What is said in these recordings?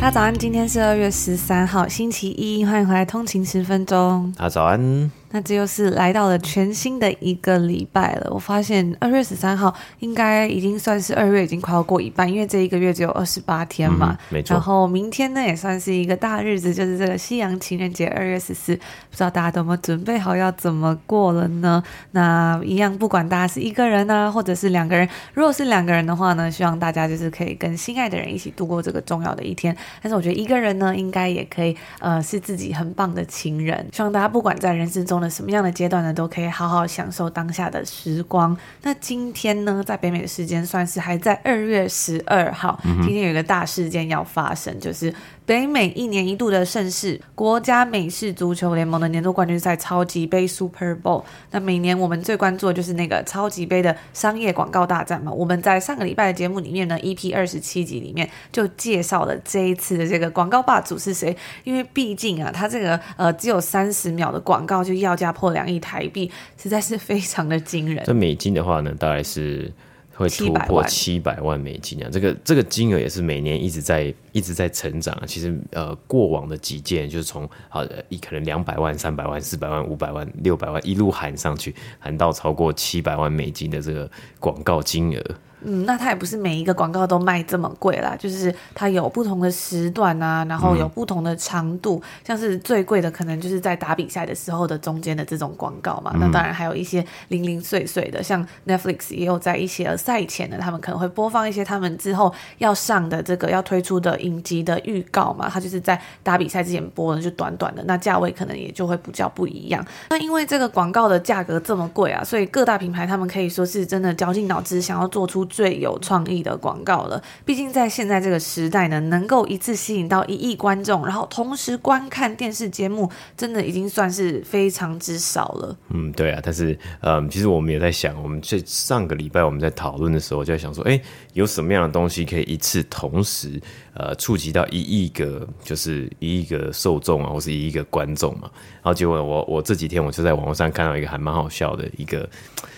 大家早安，今天是二月十三号，星期一，欢迎回来通勤十分钟。大家早安。那这又是来到了全新的一个礼拜了。我发现二月十三号应该已经算是二月已经快要过一半，因为这一个月只有二十八天嘛。嗯，没错。然后明天呢也算是一个大日子，就是这个西洋情人节，二月十四。不知道大家有没有准备好要怎么过了呢？那一样，不管大家是一个人呢，啊，或者是两个人，如果是两个人的话呢，希望大家就是可以跟心爱的人一起度过这个重要的一天。但是我觉得一个人呢，应该也可以，呃，是自己很棒的情人。希望大家不管在人生中的什么样的阶段呢，都可以好好享受当下的时光。那今天呢，在北美的时间算是还在二月十二号，今天有一个大事件要发生，就是。北美一年一度的盛事——国家美式足球联盟的年度冠军赛——超级杯 （Super Bowl）。那每年我们最关注的就是那个超级杯的商业广告大战嘛。我们在上个礼拜的节目里面呢，EP 二十七集里面就介绍了这一次的这个广告霸主是谁。因为毕竟啊，它这个呃只有三十秒的广告就要价破两亿台币，实在是非常的惊人。这美金的话呢，大概是。会突破七百万美金啊！这个这个金额也是每年一直在一直在成长。其实呃，过往的几件就是从好的一可能两百万、三百万、四百万、五百万、六百万一路喊上去，喊到超过七百万美金的这个广告金额。嗯，那它也不是每一个广告都卖这么贵啦，就是它有不同的时段啊，然后有不同的长度，嗯、像是最贵的可能就是在打比赛的时候的中间的这种广告嘛。嗯、那当然还有一些零零碎碎的，像 Netflix 也有在一些赛前的，他们可能会播放一些他们之后要上的这个要推出的影集的预告嘛。它就是在打比赛之前播的，就短短的，那价位可能也就会比较不一样。那因为这个广告的价格这么贵啊，所以各大品牌他们可以说是真的绞尽脑汁想要做出。最有创意的广告了，毕竟在现在这个时代呢，能够一次吸引到一亿观众，然后同时观看电视节目，真的已经算是非常之少了。嗯，对啊，但是，嗯，其实我们也在想，我们这上个礼拜我们在讨论的时候，就在想说，哎，有什么样的东西可以一次同时，呃，触及到一亿个，就是一亿个受众啊，或是一亿个观众嘛？然后结果我我这几天我就在网络上看到一个还蛮好笑的一个。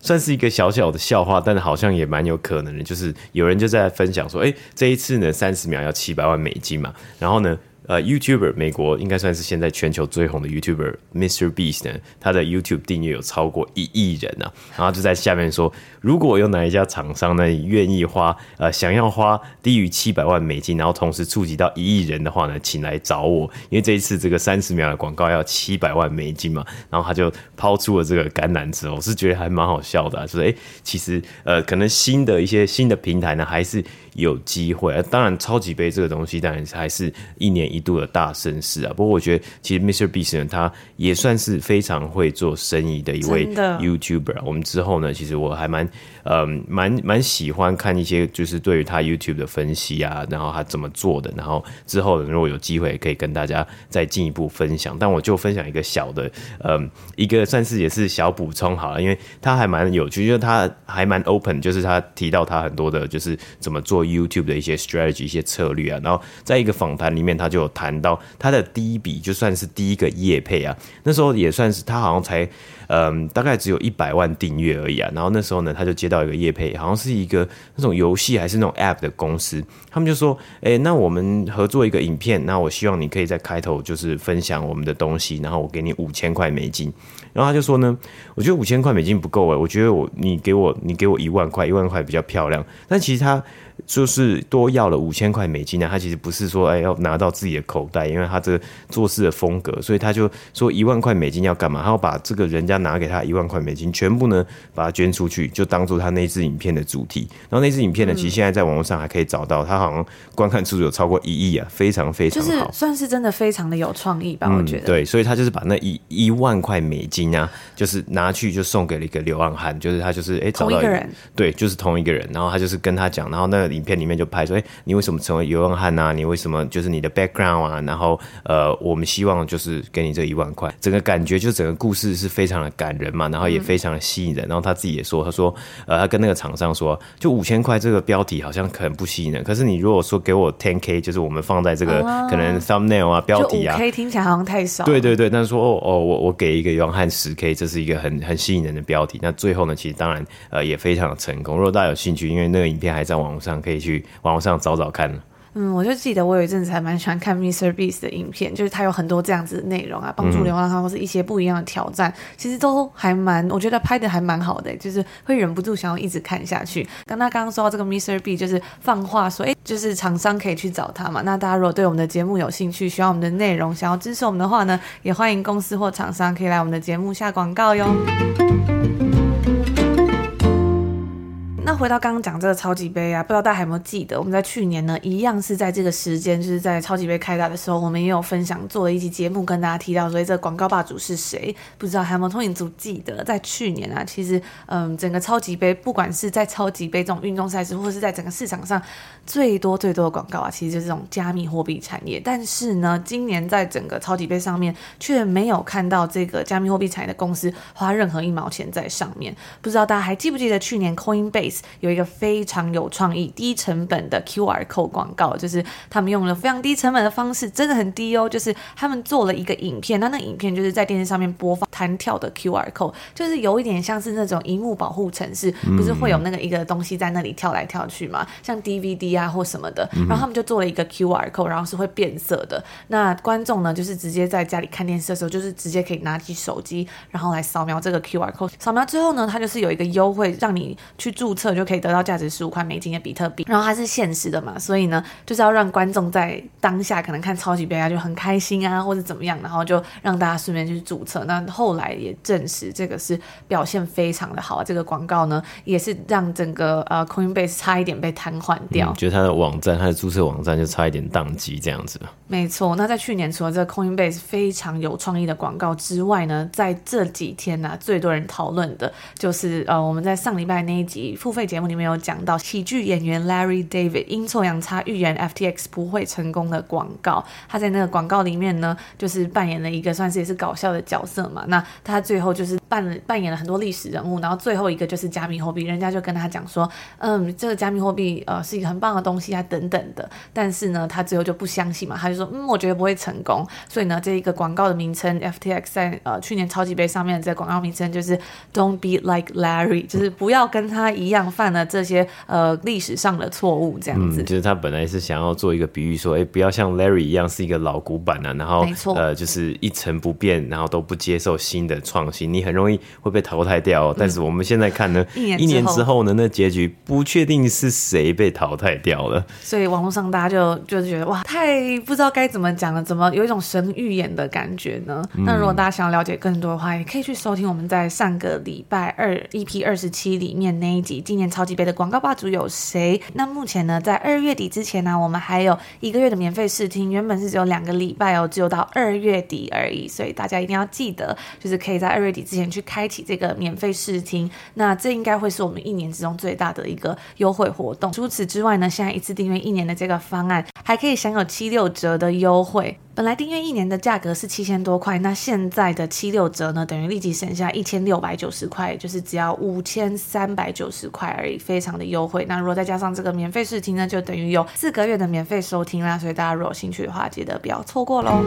算是一个小小的笑话，但是好像也蛮有可能的，就是有人就在分享说，哎，这一次呢，三十秒要七百万美金嘛，然后呢。呃，YouTuber 美国应该算是现在全球最红的 YouTuber Mr. Beast 呢，他的 YouTube 订阅有超过一亿人啊，然后就在下面说，如果有哪一家厂商呢愿意花呃想要花低于七百万美金，然后同时触及到一亿人的话呢，请来找我，因为这一次这个三十秒的广告要七百万美金嘛，然后他就抛出了这个橄榄枝，我是觉得还蛮好笑的，啊，就是哎，其实呃可能新的一些新的平台呢还是有机会，当然超级杯这个东西当然还是一年一度的大盛事啊，不过我觉得其实 Mr. Beast 呢，他也算是非常会做生意的一位 YouTuber。我们之后呢，其实我还蛮嗯蛮蛮喜欢看一些就是对于他 YouTube 的分析啊，然后他怎么做的，然后之后如果有机会可以跟大家再进一步分享。但我就分享一个小的嗯一个算是也是小补充好了，因为他还蛮有趣，就是他还蛮 open，就是他提到他很多的就是怎么做 YouTube 的一些 strategy 一些策略啊，然后在一个访谈里面他就。谈到他的第一笔就算是第一个业配啊，那时候也算是他好像才嗯大概只有一百万订阅而已啊。然后那时候呢，他就接到一个业配，好像是一个那种游戏还是那种 App 的公司，他们就说：“哎，那我们合作一个影片，那我希望你可以在开头就是分享我们的东西，然后我给你五千块美金。”然后他就说呢：“我觉得五千块美金不够哎，我觉得我你给我你给我一万块，一万块比较漂亮。”但其实他。就是多要了五千块美金呢，他其实不是说哎要拿到自己的口袋，因为他这个做事的风格，所以他就说一万块美金要干嘛？他要把这个人家拿给他一万块美金全部呢把它捐出去，就当做他他那支影片的主题。然后那支影片呢，其实现在在网络上还可以找到，他好像观看次数有超过一亿啊，非常非常好，就是算是真的非常的有创意吧，我觉得。嗯、对，所以他就是把那一一万块美金啊，就是拿去就送给了一个流浪汉，就是他就是哎找到一个，同一个人，对，就是同一个人，然后他就是跟他讲，然后那个影片里面就拍说，哎，你为什么成为流浪汉啊？你为什么就是你的 background 啊？然后呃，我们希望就是给你这一万块，整个感觉就整个故事是非常的感人嘛，然后也非常的吸引人。然后他自己也说，他说呃，他跟那个厂商说，就五千块这个标题好像很不吸引人，可是你如果说给我 ten k，就是我们放在这个可能 thumbnail 啊标题啊，可以听起来好像太少。对对对，但是说哦哦，我我给一个流浪汉十 k，这是一个很很吸引人的标题。那最后呢，其实当然呃也非常的成功。如果大家有兴趣，因为那个影片还在网络上，可以去网络上找找看。嗯，我就记得我有一阵子还蛮喜欢看 Mr. Beast 的影片，就是他有很多这样子的内容啊，帮助流浪汉或是一些不一样的挑战，嗯、其实都还蛮，我觉得拍的还蛮好的，就是会忍不住想要一直看下去。刚他刚刚说到这个 Mr. Beast，就是放话说，哎，就是厂商可以去找他嘛。那大家如果对我们的节目有兴趣，需要我们的内容，想要支持我们的话呢，也欢迎公司或厂商可以来我们的节目下广告哟。那回到刚刚讲这个超级杯啊，不知道大家还有没有记得，我们在去年呢，一样是在这个时间，就是在超级杯开打的时候，我们也有分享做了一期节目，跟大家提到说，这广告霸主是谁？不知道还有没有通勤族记得，在去年啊，其实嗯，整个超级杯，不管是在超级杯这种运动赛事，或是在整个市场上，最多最多的广告啊，其实就是这种加密货币产业。但是呢，今年在整个超级杯上面，却没有看到这个加密货币产业的公司花任何一毛钱在上面。不知道大家还记不记得去年 Coinbase？有一个非常有创意、低成本的 QR code 广告，就是他们用了非常低成本的方式，真的很低哦。就是他们做了一个影片，那那影片就是在电视上面播放弹跳的 QR code，就是有一点像是那种荧幕保护城市，不是会有那个一个东西在那里跳来跳去嘛，像 DVD 啊或什么的。然后他们就做了一个 QR code，然后是会变色的。那观众呢，就是直接在家里看电视的时候，就是直接可以拿起手机，然后来扫描这个 QR code。扫描之后呢，它就是有一个优惠，让你去注册。就可以得到价值十五块美金的比特币，然后它是限时的嘛，所以呢，就是要让观众在当下可能看超级杯啊就很开心啊，或者怎么样，然后就让大家顺便去注册。那后来也证实这个是表现非常的好，这个广告呢也是让整个呃 Coinbase 差一点被瘫痪掉，觉得它的网站，它的注册网站就差一点宕机这样子。没错，那在去年除了这个 Coinbase 非常有创意的广告之外呢，在这几天呢、啊，最多人讨论的就是呃我们在上礼拜那一集付费。节目里面有讲到喜剧演员 Larry David 阴错阳差预言 FTX 不会成功的广告，他在那个广告里面呢，就是扮演了一个算是也是搞笑的角色嘛。那他最后就是扮了扮演了很多历史人物，然后最后一个就是加密货币，人家就跟他讲说，嗯，这个加密货币呃是一个很棒的东西啊等等的。但是呢，他最后就不相信嘛，他就说，嗯，我觉得不会成功。所以呢，这一个广告的名称 FTX 在呃去年超级杯上面的这个广告名称就是 Don't be like Larry，就是不要跟他一样。犯了这些呃历史上的错误，这样子，嗯，就是他本来是想要做一个比喻，说，哎，不要像 Larry 一样是一个老古板啊，然后没错，呃，就是一成不变，然后都不接受新的创新，你很容易会被淘汰掉，哦。但是我们现在看呢，一年一年之后呢，那结局不确定是谁被淘汰掉了。所以网络上大家就就是觉得哇，太不知道该怎么讲了，怎么有一种神预言的感觉呢？嗯、那如果大家想要了解更多的话，也可以去收听我们在上个礼拜二 EP 二十七里面那一集今年。超级杯的广告霸主有谁？那目前呢，在二月底之前呢、啊，我们还有一个月的免费试听，原本是只有两个礼拜哦，只有到二月底而已，所以大家一定要记得，就是可以在二月底之前去开启这个免费试听。那这应该会是我们一年之中最大的一个优惠活动。除此之外呢，现在一次订阅一年的这个方案，还可以享有七六折的优惠。本来订阅一年的价格是七千多块，那现在的七六折呢，等于立即省下一千六百九十块，就是只要五千三百九十块而已，非常的优惠。那如果再加上这个免费试听呢，就等于有四个月的免费收听啦。所以大家如果有兴趣的话，记得不要错过喽。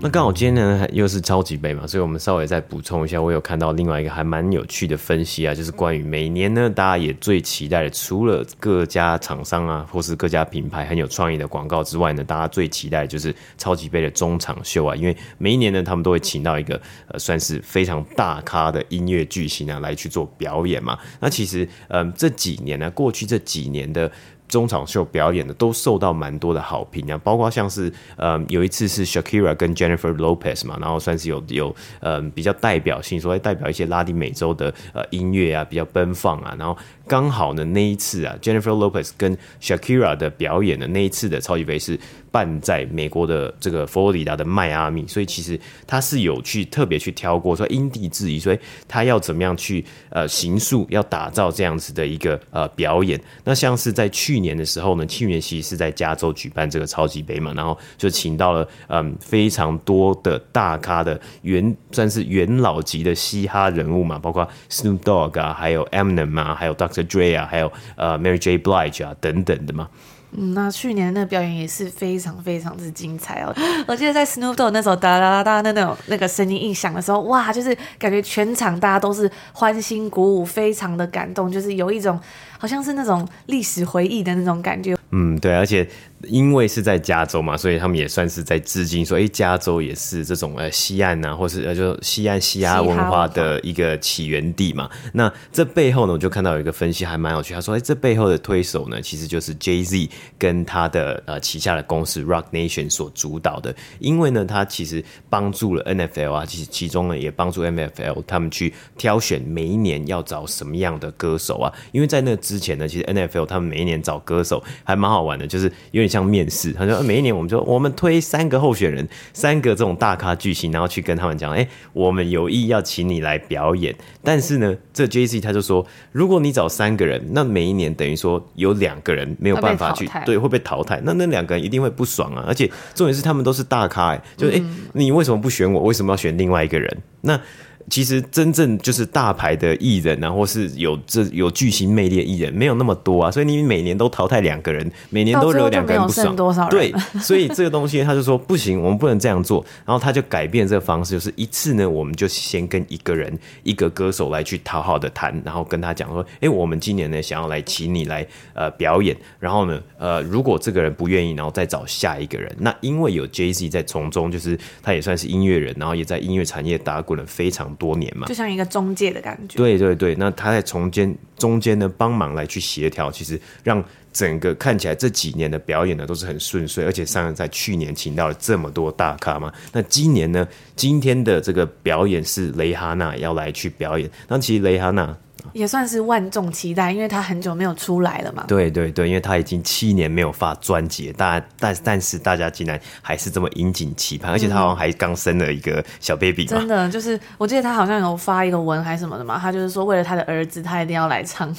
那刚好今天呢又是超级杯嘛，所以我们稍微再补充一下，我有看到另外一个还蛮有趣的分析啊，就是关于每年呢大家也最期待的，除了各家厂商啊或是各家品牌很有创意的广告之外呢，大家最期待的就是超级杯的中场秀啊，因为每一年呢他们都会请到一个呃算是非常大咖的音乐巨星啊来去做表演嘛。那其实嗯这几年呢，过去这几年的。中场秀表演的都受到蛮多的好评啊，包括像是呃有一次是 Shakira 跟 Jennifer Lopez 嘛，然后算是有有呃比较代表性，所以代表一些拉丁美洲的呃音乐啊，比较奔放啊，然后刚好呢那一次啊 Jennifer Lopez 跟 Shakira 的表演的那一次的超级杯是办在美国的这个佛罗里达的迈阿密，所以其实他是有去特别去挑过说因地制宜，所以他要怎么样去呃形塑，要打造这样子的一个呃表演，那像是在去。年的时候呢，去年其实是在加州举办这个超级杯嘛，然后就请到了嗯非常多的大咖的元算是元老级的嘻哈人物嘛，包括 Snoop Dogg 啊，还有 Eminem 啊，还有 Dr. Dre 啊，还有呃 Mary J. Blige 啊等等的嘛。嗯，那去年的那个表演也是非常非常之精彩哦。我记得在 Snoop Dogg 那时候哒哒哒哒那那种那个声音一响的时候，哇，就是感觉全场大家都是欢欣鼓舞，非常的感动，就是有一种好像是那种历史回忆的那种感觉。嗯，对，而且。因为是在加州嘛，所以他们也算是在致敬，说，哎，加州也是这种呃西岸呐、啊，或是呃就西岸嘻哈文化的一个起源地嘛。那这背后呢，我就看到有一个分析还蛮有趣，他说，哎，这背后的推手呢，其实就是 Jay Z 跟他的呃旗下的公司 Rock Nation 所主导的。因为呢，他其实帮助了 NFL 啊，其实其中呢也帮助 NFL 他们去挑选每一年要找什么样的歌手啊。因为在那之前呢，其实 NFL 他们每一年找歌手还蛮好玩的，就是因为。像面试，他说每一年我们就我们推三个候选人，三个这种大咖巨星，然后去跟他们讲，哎、欸，我们有意要请你来表演。但是呢，这 Jay-Z 他就说，如果你找三个人，那每一年等于说有两个人没有办法去，对，会被淘汰。那那两个人一定会不爽啊！而且重点是他们都是大咖、欸，哎，就哎、欸，你为什么不选我？为什么要选另外一个人？那其实真正就是大牌的艺人啊，或是有这有巨星魅力的艺人，没有那么多啊，所以你每年都淘汰两个人，每年都惹两个人不爽，多少人对，所以这个东西他就说不行，我们不能这样做，然后他就改变这个方式，就是一次呢，我们就先跟一个人一个歌手来去讨好的谈，然后跟他讲说，哎，我们今年呢想要来请你来呃表演，然后呢呃如果这个人不愿意，然后再找下一个人，那因为有 Jay-Z 在从中，就是他也算是音乐人，然后也在音乐产业打滚了非常多年嘛，就像一个中介的感觉。对对对，那他在中间中间呢，帮忙来去协调，其实让整个看起来这几年的表演呢都是很顺遂，而且上在去年请到了这么多大咖嘛。那今年呢，今天的这个表演是蕾哈娜要来去表演。那其实蕾哈娜。也算是万众期待，因为他很久没有出来了嘛。对对对，因为他已经七年没有发专辑，大但但是大家竟然还是这么引颈期盼，而且他好像还刚生了一个小 baby。真的，就是我记得他好像有发一个文还是什么的嘛，他就是说为了他的儿子，他一定要来唱。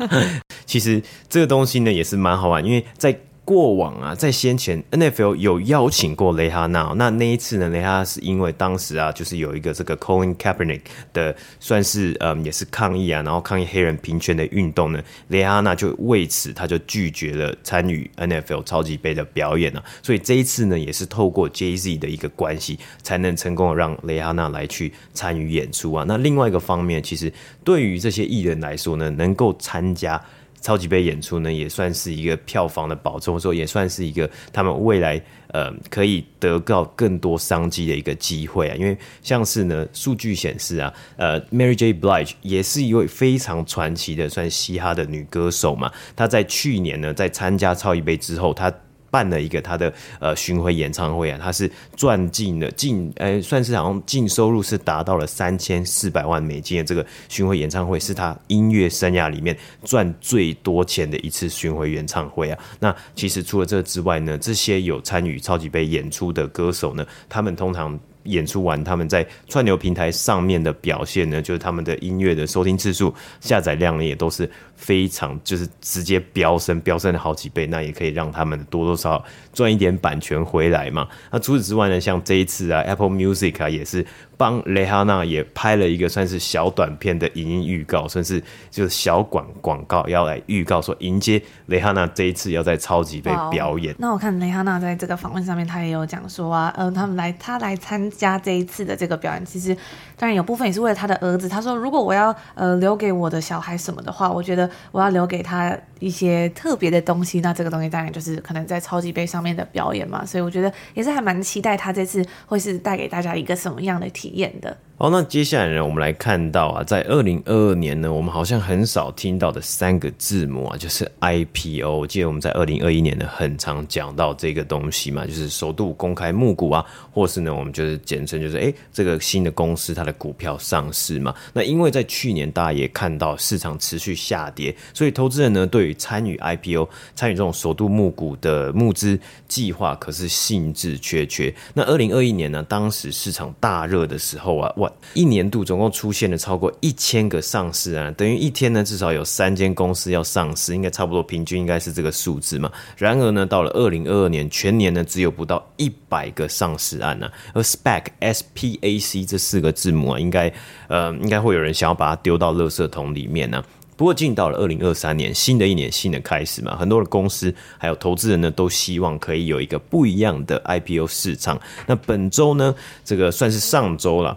其实这个东西呢也是蛮好玩，因为在。过往啊，在先前 NFL 有邀请过蕾哈娜，那那一次呢，蕾哈娜是因为当时啊，就是有一个这个 Colin Kaepernick 的，算是嗯也是抗议啊，然后抗议黑人平权的运动呢，蕾哈娜就为此他就拒绝了参与 NFL 超级杯的表演啊，所以这一次呢，也是透过 Jay-Z 的一个关系，才能成功的让蕾哈娜来去参与演出啊。那另外一个方面，其实对于这些艺人来说呢，能够参加。超级杯演出呢，也算是一个票房的保证，说也算是一个他们未来呃可以得到更多商机的一个机会啊。因为像是呢，数据显示啊，呃，Mary J. Blige 也是一位非常传奇的算嘻哈的女歌手嘛。她在去年呢，在参加超级杯之后，她。办了一个他的呃巡回演唱会啊，他是赚进了净呃算是好像净收入是达到了三千四百万美金的这个巡回演唱会，是他音乐生涯里面赚最多钱的一次巡回演唱会啊。那其实除了这之外呢，这些有参与超级杯演出的歌手呢，他们通常演出完，他们在串流平台上面的表现呢，就是他们的音乐的收听次数、下载量呢，也都是。非常就是直接飙升，飙升了好几倍，那也可以让他们多多少少赚一点版权回来嘛。那除此之外呢，像这一次啊，Apple Music 啊，也是帮蕾哈娜也拍了一个算是小短片的影音预告，算是就是小广广告，要来预告说迎接蕾哈娜这一次要在超级杯表演。那我看蕾哈娜在这个访问上面，他也有讲说啊，呃，他们来他来参加这一次的这个表演，其实当然有部分也是为了他的儿子。他说，如果我要呃留给我的小孩什么的话，我觉得。我要留给他一些特别的东西，那这个东西当然就是可能在超级杯上面的表演嘛，所以我觉得也是还蛮期待他这次会是带给大家一个什么样的体验的。好，那接下来呢，我们来看到啊，在二零二二年呢，我们好像很少听到的三个字母啊，就是 IPO。我记得我们在二零二一年呢，很常讲到这个东西嘛，就是首度公开募股啊，或是呢，我们就是简称就是哎，这个新的公司它的股票上市嘛。那因为在去年大家也看到市场持续下跌，所以投资人呢，对于参与 IPO、参与这种首度募股的募资计划，可是兴致缺缺。那二零二一年呢，当时市场大热的时候啊，一年度总共出现了超过一千个上市案，等于一天呢至少有三间公司要上市，应该差不多平均应该是这个数字嘛。然而呢，到了二零二二年全年呢只有不到一百个上市案呢、啊。而 SPAC S P A C 这四个字母啊，应该呃应该会有人想要把它丢到垃圾桶里面呢、啊。不过进到了二零二三年，新的一年新的开始嘛，很多的公司还有投资人呢都希望可以有一个不一样的 IPO 市场。那本周呢，这个算是上周了。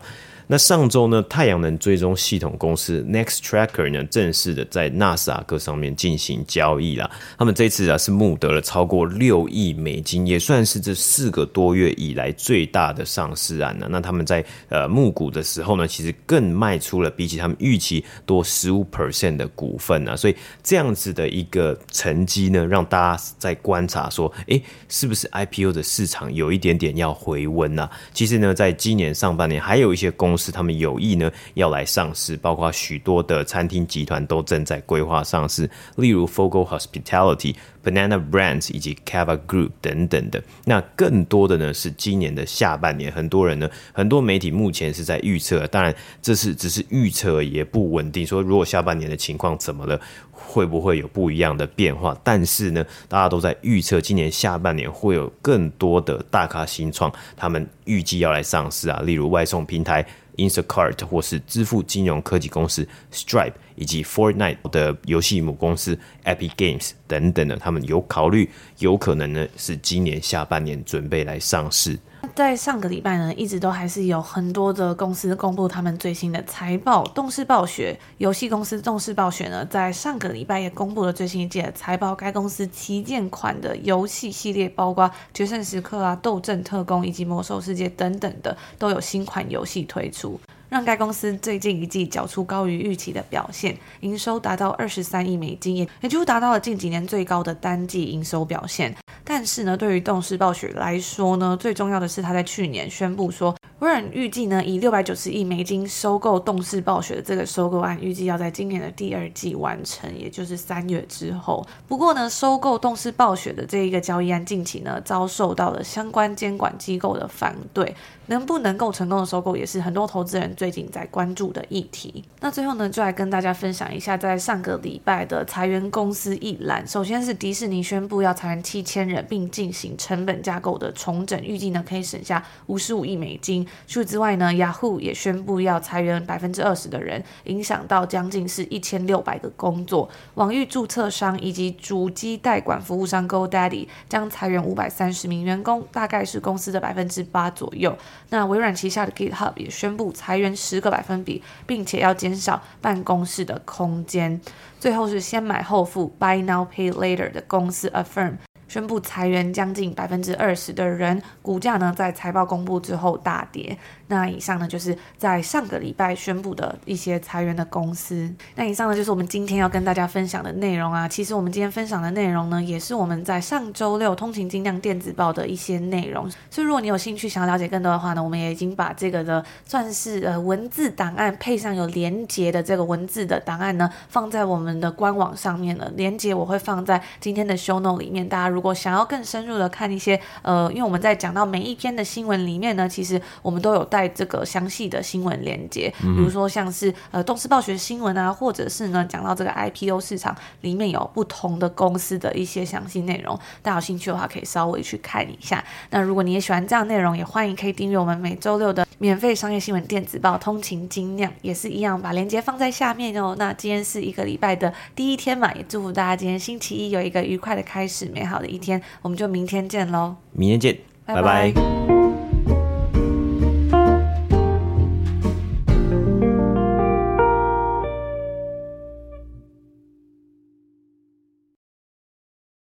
那上周呢，太阳能追踪系统公司 Next Tracker 呢，正式的在纳斯达克上面进行交易了。他们这次啊是募得了超过六亿美金，也算是这四个多月以来最大的上市案了。那他们在呃募股的时候呢，其实更卖出了比起他们预期多十五 percent 的股份啊。所以这样子的一个成绩呢，让大家在观察说，诶，是不是 IPO 的市场有一点点要回温呢？其实呢，在今年上半年还有一些公是他们有意呢要来上市，包括许多的餐厅集团都正在规划上市，例如 Fogo Hospitality、Banana Brands 以及 Cava Group 等等的。那更多的呢是今年的下半年，很多人呢，很多媒体目前是在预测，当然这是只是预测，也不稳定。说如果下半年的情况怎么了，会不会有不一样的变化？但是呢，大家都在预测今年下半年会有更多的大咖新创，他们预计要来上市啊，例如外送平台。Instacart 或是支付金融科技公司 Stripe 以及 Fortnite 的游戏母公司 Epic Games 等等的，他们有考虑，有可能呢是今年下半年准备来上市。在上个礼拜呢，一直都还是有很多的公司公布他们最新的财报。动视暴雪游戏公司动视暴雪呢，在上个礼拜也公布了最新一季的财报。该公司旗舰款的游戏系列，包括《决胜时刻》啊、《斗阵特工》以及《魔兽世界》等等的，都有新款游戏推出。让该公司最近一季缴出高于预期的表现，营收达到二十三亿美金，也也几乎达到了近几年最高的单季营收表现。但是呢，对于动视暴雪来说呢，最重要的是他在去年宣布说，微软预计呢以六百九十亿美金收购动视暴雪的这个收购案，预计要在今年的第二季完成，也就是三月之后。不过呢，收购动视暴雪的这一个交易案近期呢遭受到了相关监管机构的反对，能不能够成功的收购，也是很多投资人。最近在关注的议题，那最后呢，就来跟大家分享一下，在上个礼拜的裁员公司一览。首先是迪士尼宣布要裁员七千人，并进行成本架构的重整，预计呢可以省下五十五亿美金。除此之外呢，Yahoo 也宣布要裁员百分之二十的人，影响到将近是一千六百个工作。网域注册商以及主机代管服务商 GoDaddy 将裁员五百三十名员工，大概是公司的百分之八左右。那微软旗下的 GitHub 也宣布裁员。十个百分比，并且要减少办公室的空间。最后是先买后付 （Buy Now Pay Later） 的公司 Affirm。宣布裁员将近百分之二十的人，股价呢在财报公布之后大跌。那以上呢就是在上个礼拜宣布的一些裁员的公司。那以上呢就是我们今天要跟大家分享的内容啊。其实我们今天分享的内容呢，也是我们在上周六通勤精量电子报的一些内容。所以如果你有兴趣想要了解更多的话呢，我们也已经把这个的算是呃文字档案配上有连结的这个文字的档案呢，放在我们的官网上面了。连结我会放在今天的 show No 里面，大家。如果想要更深入的看一些，呃，因为我们在讲到每一篇的新闻里面呢，其实我们都有带这个详细的新闻连接，比如说像是呃动视暴学新闻啊，或者是呢讲到这个 IPO 市场里面有不同的公司的一些详细内容，大家有兴趣的话可以稍微去看一下。那如果你也喜欢这样内容，也欢迎可以订阅我们每周六的免费商业新闻电子报《通勤精酿》，也是一样把链接放在下面哦。那今天是一个礼拜的第一天嘛，也祝福大家今天星期一有一个愉快的开始，美好的。一天，我们就明天见喽！明天见，拜拜。拜拜。